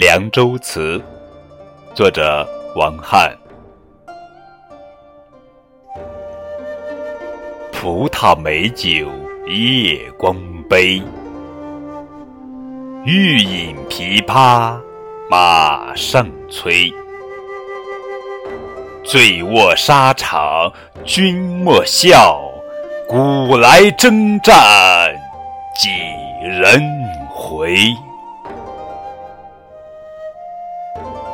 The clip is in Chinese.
凉州词作者王翰。葡萄美酒夜光杯欲饮琵琶马上催。醉卧沙场君莫笑古来征战几人回。